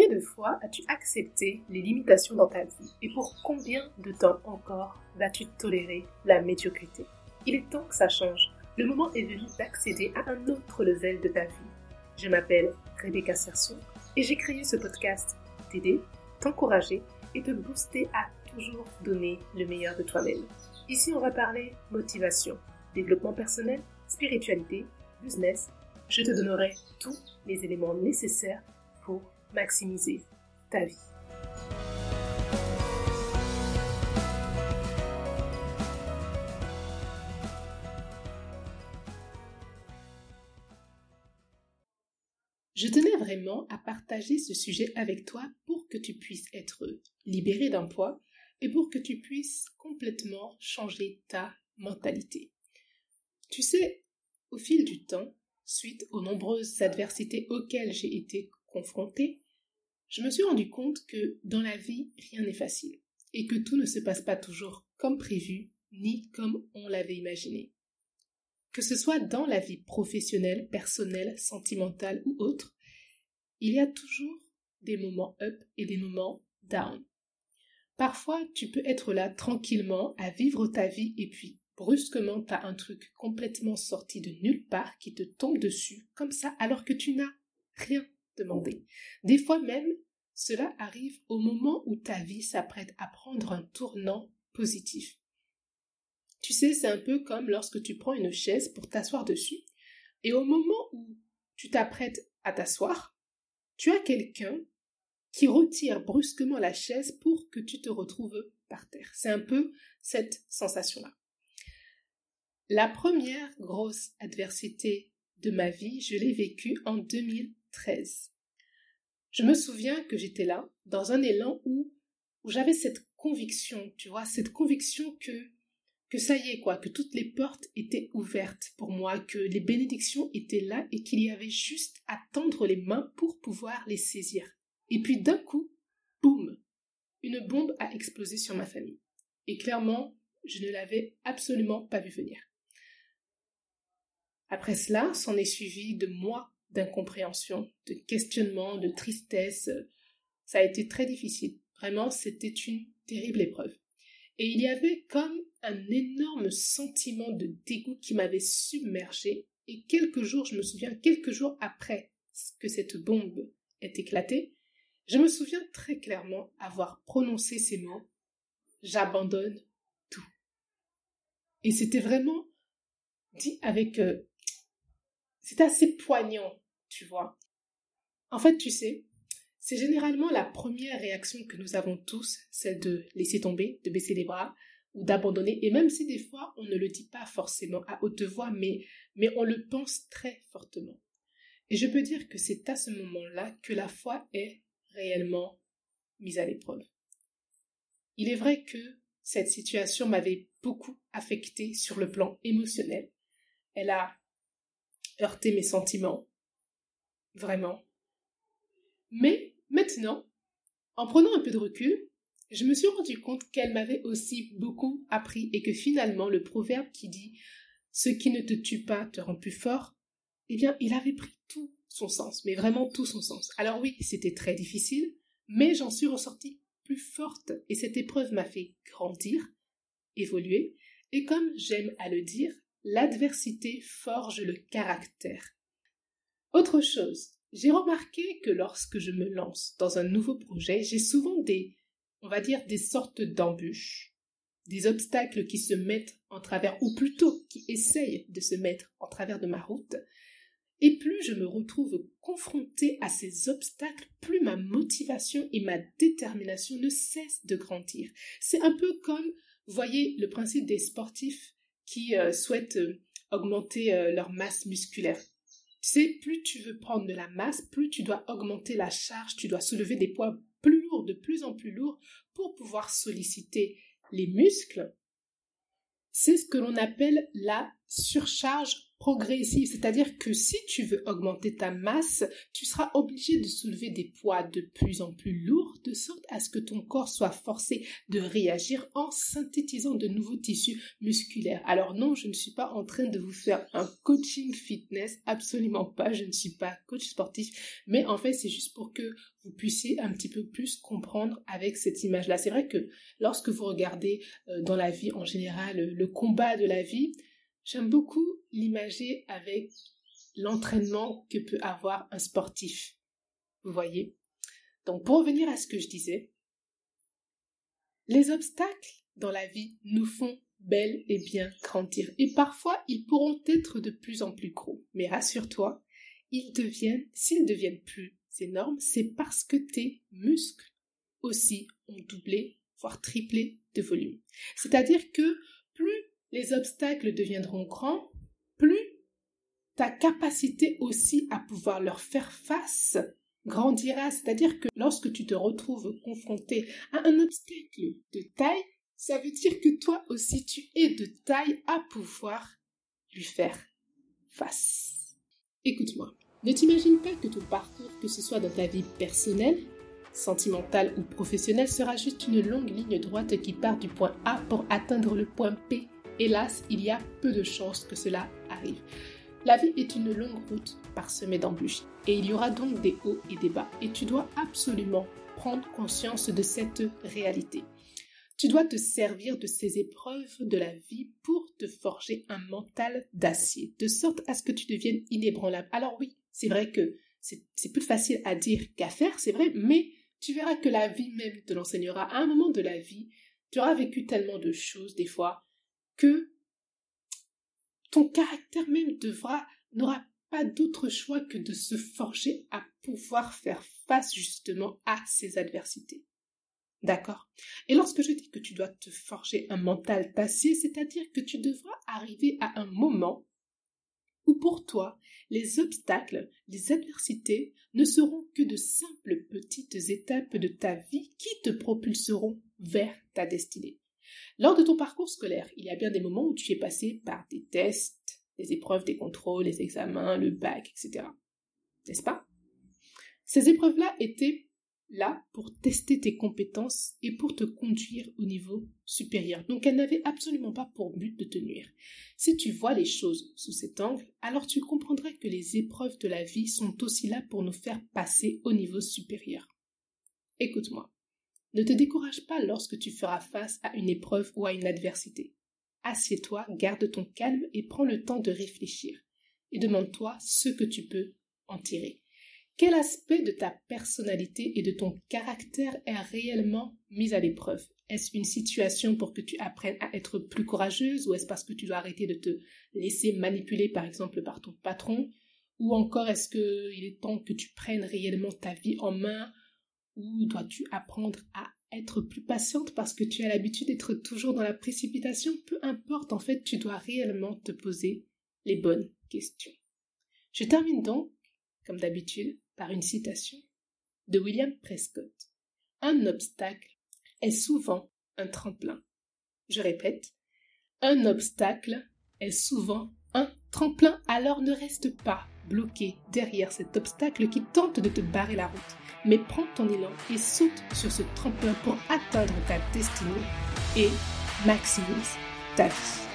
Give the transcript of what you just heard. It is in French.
Combien de fois as-tu accepté les limitations dans ta vie et pour combien de temps encore vas-tu tolérer la médiocrité? Il est temps que ça change. Le moment est venu d'accéder à un autre level de ta vie. Je m'appelle Rebecca Serson et j'ai créé ce podcast t'aider, t'encourager et te booster à toujours donner le meilleur de toi-même. Ici, on va parler motivation, développement personnel, spiritualité, business. Je te donnerai tous les éléments nécessaires pour maximiser ta vie. Je tenais vraiment à partager ce sujet avec toi pour que tu puisses être libéré d'un poids et pour que tu puisses complètement changer ta mentalité. Tu sais, au fil du temps, suite aux nombreuses adversités auxquelles j'ai été confrontée, je me suis rendu compte que dans la vie, rien n'est facile et que tout ne se passe pas toujours comme prévu ni comme on l'avait imaginé. Que ce soit dans la vie professionnelle, personnelle, sentimentale ou autre, il y a toujours des moments up et des moments down. Parfois, tu peux être là tranquillement à vivre ta vie et puis brusquement, tu as un truc complètement sorti de nulle part qui te tombe dessus comme ça alors que tu n'as rien demandé. Des fois même, cela arrive au moment où ta vie s'apprête à prendre un tournant positif. Tu sais, c'est un peu comme lorsque tu prends une chaise pour t'asseoir dessus, et au moment où tu t'apprêtes à t'asseoir, tu as quelqu'un qui retire brusquement la chaise pour que tu te retrouves par terre. C'est un peu cette sensation-là. La première grosse adversité de ma vie, je l'ai vécue en 2013. Je me souviens que j'étais là, dans un élan où, où j'avais cette conviction, tu vois, cette conviction que, que ça y est, quoi, que toutes les portes étaient ouvertes pour moi, que les bénédictions étaient là et qu'il y avait juste à tendre les mains pour pouvoir les saisir. Et puis d'un coup, boum, une bombe a explosé sur ma famille. Et clairement, je ne l'avais absolument pas vu venir. Après cela, s'en est suivi de mois d'incompréhension, de questionnement, de tristesse. Ça a été très difficile. Vraiment, c'était une terrible épreuve. Et il y avait comme un énorme sentiment de dégoût qui m'avait submergé. Et quelques jours, je me souviens, quelques jours après que cette bombe ait éclaté, je me souviens très clairement avoir prononcé ces mots J'abandonne tout. Et c'était vraiment dit avec euh, c'est assez poignant, tu vois. En fait, tu sais, c'est généralement la première réaction que nous avons tous, celle de laisser tomber, de baisser les bras ou d'abandonner. Et même si des fois on ne le dit pas forcément à haute voix, mais, mais on le pense très fortement. Et je peux dire que c'est à ce moment-là que la foi est réellement mise à l'épreuve. Il est vrai que cette situation m'avait beaucoup affecté sur le plan émotionnel. Elle a heurter mes sentiments. Vraiment. Mais maintenant, en prenant un peu de recul, je me suis rendu compte qu'elle m'avait aussi beaucoup appris et que finalement le proverbe qui dit ce qui ne te tue pas te rend plus fort, eh bien, il avait pris tout son sens, mais vraiment tout son sens. Alors oui, c'était très difficile, mais j'en suis ressortie plus forte et cette épreuve m'a fait grandir, évoluer, et comme j'aime à le dire, l'adversité forge le caractère. Autre chose, j'ai remarqué que lorsque je me lance dans un nouveau projet, j'ai souvent des, on va dire, des sortes d'embûches, des obstacles qui se mettent en travers, ou plutôt qui essayent de se mettre en travers de ma route. Et plus je me retrouve confrontée à ces obstacles, plus ma motivation et ma détermination ne cessent de grandir. C'est un peu comme, vous voyez, le principe des sportifs qui euh, souhaitent euh, augmenter euh, leur masse musculaire. Sais, plus tu veux prendre de la masse, plus tu dois augmenter la charge, tu dois soulever des poids plus lourds, de plus en plus lourds, pour pouvoir solliciter les muscles. C'est ce que l'on appelle la surcharge progressive, c'est-à-dire que si tu veux augmenter ta masse, tu seras obligé de soulever des poids de plus en plus lourds, de sorte à ce que ton corps soit forcé de réagir en synthétisant de nouveaux tissus musculaires. Alors non, je ne suis pas en train de vous faire un coaching fitness, absolument pas, je ne suis pas coach sportif, mais en fait c'est juste pour que vous puissiez un petit peu plus comprendre avec cette image-là. C'est vrai que lorsque vous regardez euh, dans la vie en général le combat de la vie, j'aime beaucoup l'imager avec l'entraînement que peut avoir un sportif. Vous voyez? Donc pour revenir à ce que je disais, les obstacles dans la vie nous font bel et bien grandir. Et parfois, ils pourront être de plus en plus gros. Mais rassure-toi, ils deviennent, s'ils deviennent plus énormes, c'est parce que tes muscles aussi ont doublé, voire triplé de volume. C'est-à-dire que plus les obstacles deviendront grands, plus ta capacité aussi à pouvoir leur faire face grandira. C'est-à-dire que lorsque tu te retrouves confronté à un obstacle de taille, ça veut dire que toi aussi tu es de taille à pouvoir lui faire face. Écoute-moi, ne t'imagine pas que ton parcours, que ce soit dans ta vie personnelle, sentimentale ou professionnelle, sera juste une longue ligne droite qui part du point A pour atteindre le point P. Hélas, il y a peu de chances que cela arrive. La vie est une longue route parsemée d'embûches et il y aura donc des hauts et des bas et tu dois absolument prendre conscience de cette réalité. Tu dois te servir de ces épreuves de la vie pour te forger un mental d'acier, de sorte à ce que tu deviennes inébranlable. Alors oui, c'est vrai que c'est plus facile à dire qu'à faire, c'est vrai, mais tu verras que la vie même te l'enseignera. À un moment de la vie, tu auras vécu tellement de choses des fois que ton caractère même devra, n'aura pas d'autre choix que de se forger à pouvoir faire face justement à ces adversités. D'accord? Et lorsque je dis que tu dois te forger un mental d'acier, c'est-à-dire que tu devras arriver à un moment où pour toi, les obstacles, les adversités ne seront que de simples petites étapes de ta vie qui te propulseront vers ta destinée. Lors de ton parcours scolaire, il y a bien des moments où tu es passé par des tests, des épreuves, des contrôles, les examens, le bac, etc. N'est-ce pas? Ces épreuves-là étaient là pour tester tes compétences et pour te conduire au niveau supérieur. Donc elles n'avaient absolument pas pour but de te nuire. Si tu vois les choses sous cet angle, alors tu comprendras que les épreuves de la vie sont aussi là pour nous faire passer au niveau supérieur. Écoute-moi. Ne te décourage pas lorsque tu feras face à une épreuve ou à une adversité. Assieds-toi, garde ton calme et prends le temps de réfléchir. Et demande-toi ce que tu peux en tirer. Quel aspect de ta personnalité et de ton caractère est réellement mis à l'épreuve? Est-ce une situation pour que tu apprennes à être plus courageuse ou est-ce parce que tu dois arrêter de te laisser manipuler par exemple par ton patron? Ou encore est-ce qu'il est temps que tu prennes réellement ta vie en main ou dois-tu apprendre à être plus patiente parce que tu as l'habitude d'être toujours dans la précipitation? Peu importe, en fait, tu dois réellement te poser les bonnes questions. Je termine donc, comme d'habitude, par une citation de William Prescott. Un obstacle est souvent un tremplin. Je répète, un obstacle est souvent un tremplin, alors ne reste pas bloqué derrière cet obstacle qui tente de te barrer la route, mais prends ton élan et saute sur ce tremplin pour atteindre ta destinée et maximise ta vie.